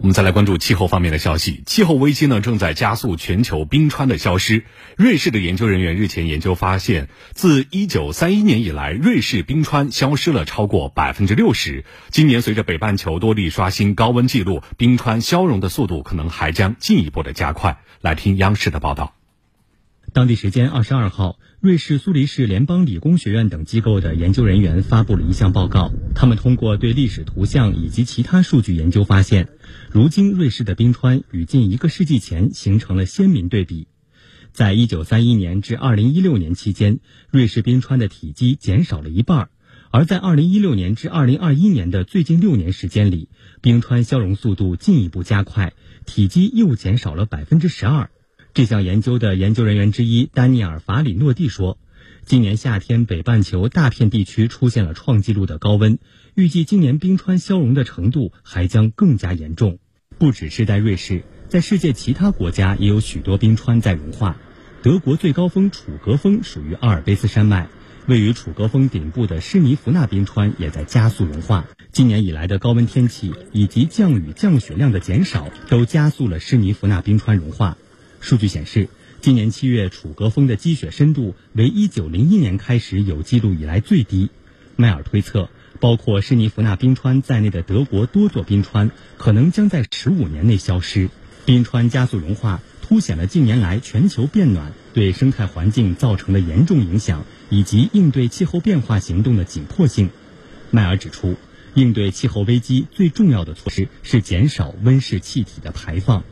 我们再来关注气候方面的消息。气候危机呢正在加速全球冰川的消失。瑞士的研究人员日前研究发现，自1931年以来，瑞士冰川消失了超过百分之六十。今年随着北半球多地刷新高温记录，冰川消融的速度可能还将进一步的加快。来听央视的报道。当地时间二十二号，瑞士苏黎世联邦理工学院等机构的研究人员发布了一项报告。他们通过对历史图像以及其他数据研究发现，如今瑞士的冰川与近一个世纪前形成了鲜明对比。在一九三一年至二零一六年期间，瑞士冰川的体积减少了一半；而在二零一六年至二零二一年的最近六年时间里，冰川消融速度进一步加快，体积又减少了百分之十二。这项研究的研究人员之一丹尼尔·法里诺蒂说：“今年夏天，北半球大片地区出现了创纪录的高温，预计今年冰川消融的程度还将更加严重。不只是在瑞士，在世界其他国家也有许多冰川在融化。德国最高峰楚格峰属于阿尔卑斯山脉，位于楚格峰顶部的施尼弗纳冰川也在加速融化。今年以来的高温天气以及降雨降雪量的减少，都加速了施尼弗纳冰川融化。”数据显示，今年七月楚格峰的积雪深度为一九零一年开始有记录以来最低。迈尔推测，包括施尼弗纳冰川在内的德国多座冰川可能将在十五年内消失。冰川加速融化，凸显了近年来全球变暖对生态环境造成的严重影响，以及应对气候变化行动的紧迫性。迈尔指出，应对气候危机最重要的措施是减少温室气体的排放。